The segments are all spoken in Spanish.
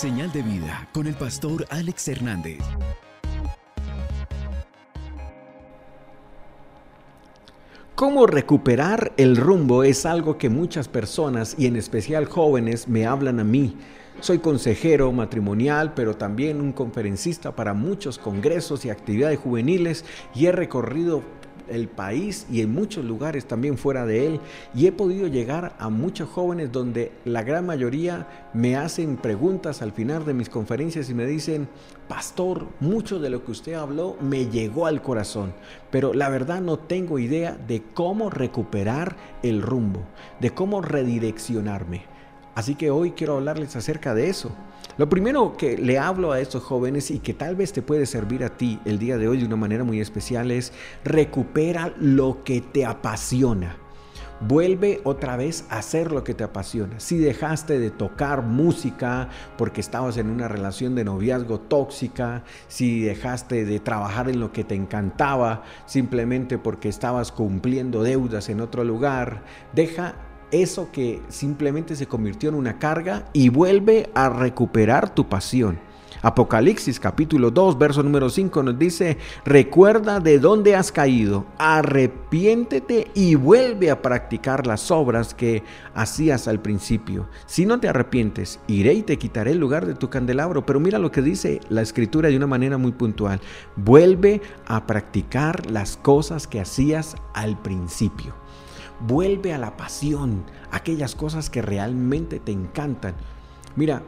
Señal de vida con el pastor Alex Hernández. Cómo recuperar el rumbo es algo que muchas personas y en especial jóvenes me hablan a mí. Soy consejero matrimonial, pero también un conferencista para muchos congresos y actividades juveniles y he recorrido el país y en muchos lugares también fuera de él y he podido llegar a muchos jóvenes donde la gran mayoría me hacen preguntas al final de mis conferencias y me dicen, pastor, mucho de lo que usted habló me llegó al corazón, pero la verdad no tengo idea de cómo recuperar el rumbo, de cómo redireccionarme. Así que hoy quiero hablarles acerca de eso. Lo primero que le hablo a estos jóvenes y que tal vez te puede servir a ti el día de hoy de una manera muy especial es recupera lo que te apasiona. Vuelve otra vez a hacer lo que te apasiona. Si dejaste de tocar música porque estabas en una relación de noviazgo tóxica, si dejaste de trabajar en lo que te encantaba simplemente porque estabas cumpliendo deudas en otro lugar, deja eso que simplemente se convirtió en una carga y vuelve a recuperar tu pasión. Apocalipsis capítulo 2, verso número 5 nos dice, recuerda de dónde has caído, arrepiéntete y vuelve a practicar las obras que hacías al principio. Si no te arrepientes, iré y te quitaré el lugar de tu candelabro. Pero mira lo que dice la escritura de una manera muy puntual, vuelve a practicar las cosas que hacías al principio. Vuelve a la pasión, aquellas cosas que realmente te encantan. Mira,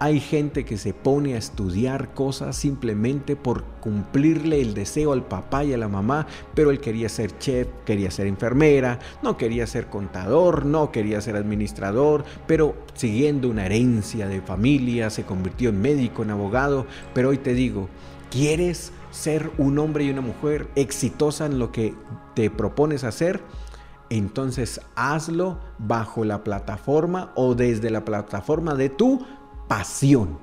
hay gente que se pone a estudiar cosas simplemente por cumplirle el deseo al papá y a la mamá, pero él quería ser chef, quería ser enfermera, no quería ser contador, no quería ser administrador, pero siguiendo una herencia de familia se convirtió en médico, en abogado, pero hoy te digo, ¿quieres ser un hombre y una mujer exitosa en lo que te propones hacer? Entonces hazlo bajo la plataforma o desde la plataforma de tu pasión.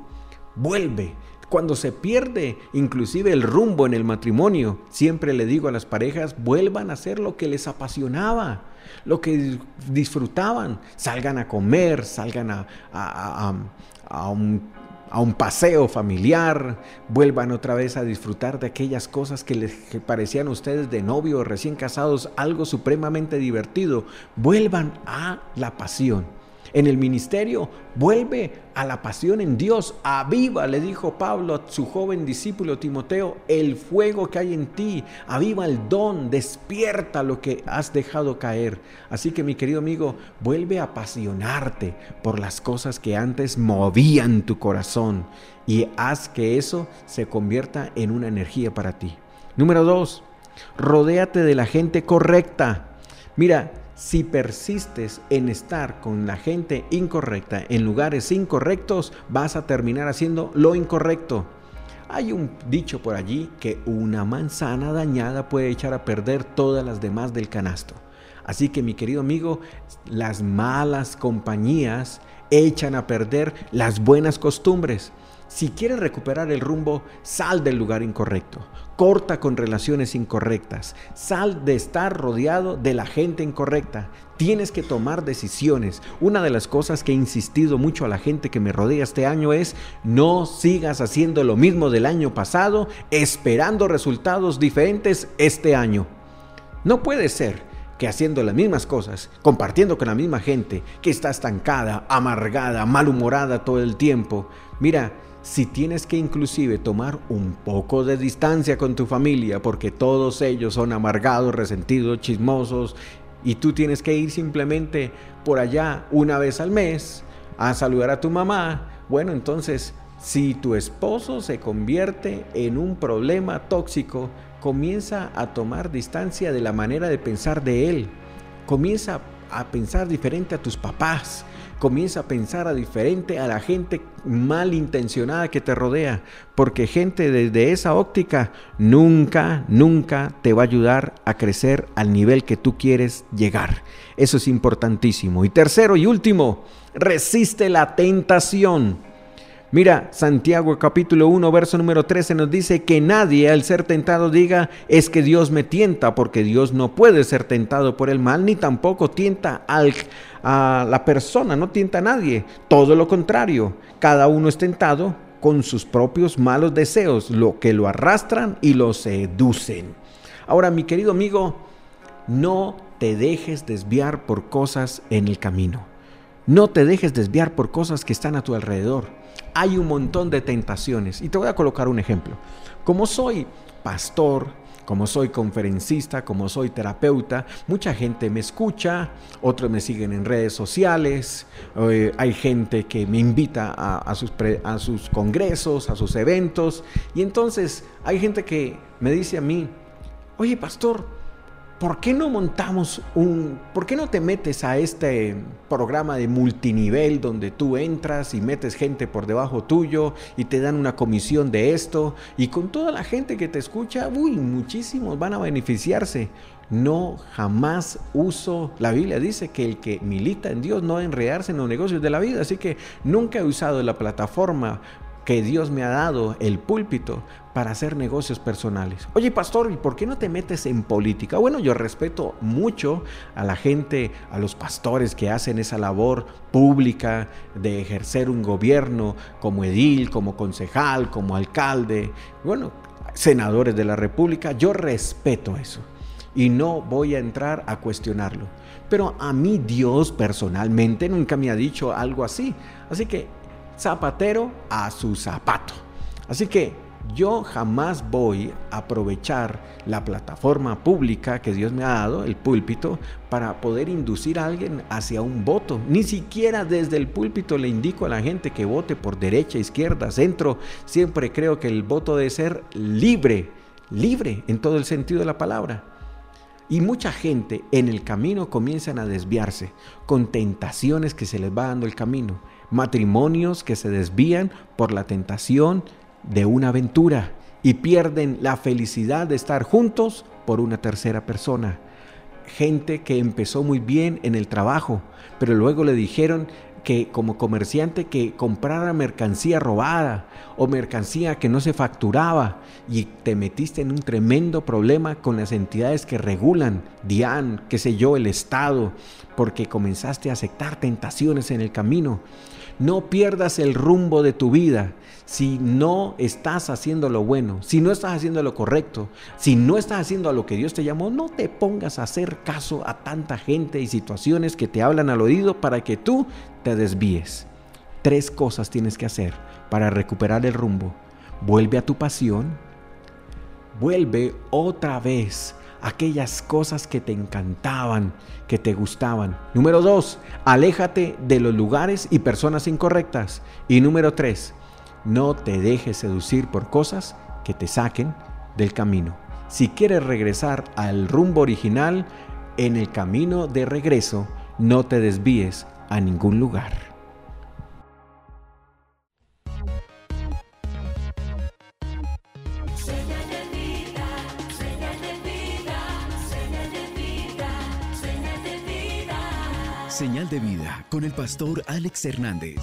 Vuelve. Cuando se pierde inclusive el rumbo en el matrimonio, siempre le digo a las parejas, vuelvan a hacer lo que les apasionaba, lo que disfrutaban. Salgan a comer, salgan a, a un a un paseo familiar, vuelvan otra vez a disfrutar de aquellas cosas que les parecían a ustedes de novio o recién casados algo supremamente divertido, vuelvan a la pasión en el ministerio, vuelve a la pasión en Dios, aviva, le dijo Pablo a su joven discípulo Timoteo, el fuego que hay en ti, aviva el don, despierta lo que has dejado caer. Así que mi querido amigo, vuelve a apasionarte por las cosas que antes movían tu corazón y haz que eso se convierta en una energía para ti. Número dos, rodéate de la gente correcta. Mira, si persistes en estar con la gente incorrecta en lugares incorrectos, vas a terminar haciendo lo incorrecto. Hay un dicho por allí que una manzana dañada puede echar a perder todas las demás del canasto. Así que mi querido amigo, las malas compañías echan a perder las buenas costumbres. Si quieres recuperar el rumbo, sal del lugar incorrecto. Corta con relaciones incorrectas. Sal de estar rodeado de la gente incorrecta. Tienes que tomar decisiones. Una de las cosas que he insistido mucho a la gente que me rodea este año es no sigas haciendo lo mismo del año pasado esperando resultados diferentes este año. No puede ser que haciendo las mismas cosas, compartiendo con la misma gente que está estancada, amargada, malhumorada todo el tiempo. Mira, si tienes que inclusive tomar un poco de distancia con tu familia porque todos ellos son amargados, resentidos, chismosos y tú tienes que ir simplemente por allá una vez al mes a saludar a tu mamá, bueno, entonces si tu esposo se convierte en un problema tóxico, comienza a tomar distancia de la manera de pensar de él. Comienza a pensar diferente a tus papás comienza a pensar a diferente a la gente malintencionada que te rodea, porque gente desde esa óptica nunca, nunca te va a ayudar a crecer al nivel que tú quieres llegar. Eso es importantísimo. Y tercero y último, resiste la tentación. Mira, Santiago capítulo 1, verso número 13 nos dice que nadie al ser tentado diga es que Dios me tienta, porque Dios no puede ser tentado por el mal, ni tampoco tienta al, a la persona, no tienta a nadie. Todo lo contrario, cada uno es tentado con sus propios malos deseos, lo que lo arrastran y lo seducen. Ahora, mi querido amigo, no te dejes desviar por cosas en el camino. No te dejes desviar por cosas que están a tu alrededor. Hay un montón de tentaciones. Y te voy a colocar un ejemplo. Como soy pastor, como soy conferencista, como soy terapeuta, mucha gente me escucha, otros me siguen en redes sociales, eh, hay gente que me invita a, sus a sus congresos, a sus eventos, y entonces hay gente que me dice a mí, oye pastor, ¿por qué no montamos un, por qué no te metes a este programa de multinivel donde tú entras y metes gente por debajo tuyo y te dan una comisión de esto y con toda la gente que te escucha, uy, muchísimos van a beneficiarse. No jamás uso, la Biblia dice que el que milita en Dios no va a enredarse en los negocios de la vida, así que nunca he usado la plataforma que Dios me ha dado el púlpito para hacer negocios personales. Oye, pastor, ¿y por qué no te metes en política? Bueno, yo respeto mucho a la gente, a los pastores que hacen esa labor pública de ejercer un gobierno como edil, como concejal, como alcalde, bueno, senadores de la República. Yo respeto eso y no voy a entrar a cuestionarlo. Pero a mí Dios personalmente nunca me ha dicho algo así. Así que zapatero a su zapato. Así que yo jamás voy a aprovechar la plataforma pública que Dios me ha dado, el púlpito, para poder inducir a alguien hacia un voto. Ni siquiera desde el púlpito le indico a la gente que vote por derecha, izquierda, centro. Siempre creo que el voto debe ser libre, libre en todo el sentido de la palabra. Y mucha gente en el camino comienzan a desviarse con tentaciones que se les va dando el camino matrimonios que se desvían por la tentación de una aventura y pierden la felicidad de estar juntos por una tercera persona. Gente que empezó muy bien en el trabajo, pero luego le dijeron que como comerciante que comprara mercancía robada o mercancía que no se facturaba y te metiste en un tremendo problema con las entidades que regulan, DIAN, qué sé yo, el Estado, porque comenzaste a aceptar tentaciones en el camino. No pierdas el rumbo de tu vida si no estás haciendo lo bueno, si no estás haciendo lo correcto, si no estás haciendo a lo que Dios te llamó, no te pongas a hacer caso a tanta gente y situaciones que te hablan al oído para que tú te desvíes. Tres cosas tienes que hacer para recuperar el rumbo. Vuelve a tu pasión, vuelve otra vez aquellas cosas que te encantaban, que te gustaban. Número dos, aléjate de los lugares y personas incorrectas. Y número tres, no te dejes seducir por cosas que te saquen del camino. Si quieres regresar al rumbo original, en el camino de regreso, no te desvíes a ningún lugar. Señal de vida con el pastor Alex Hernández.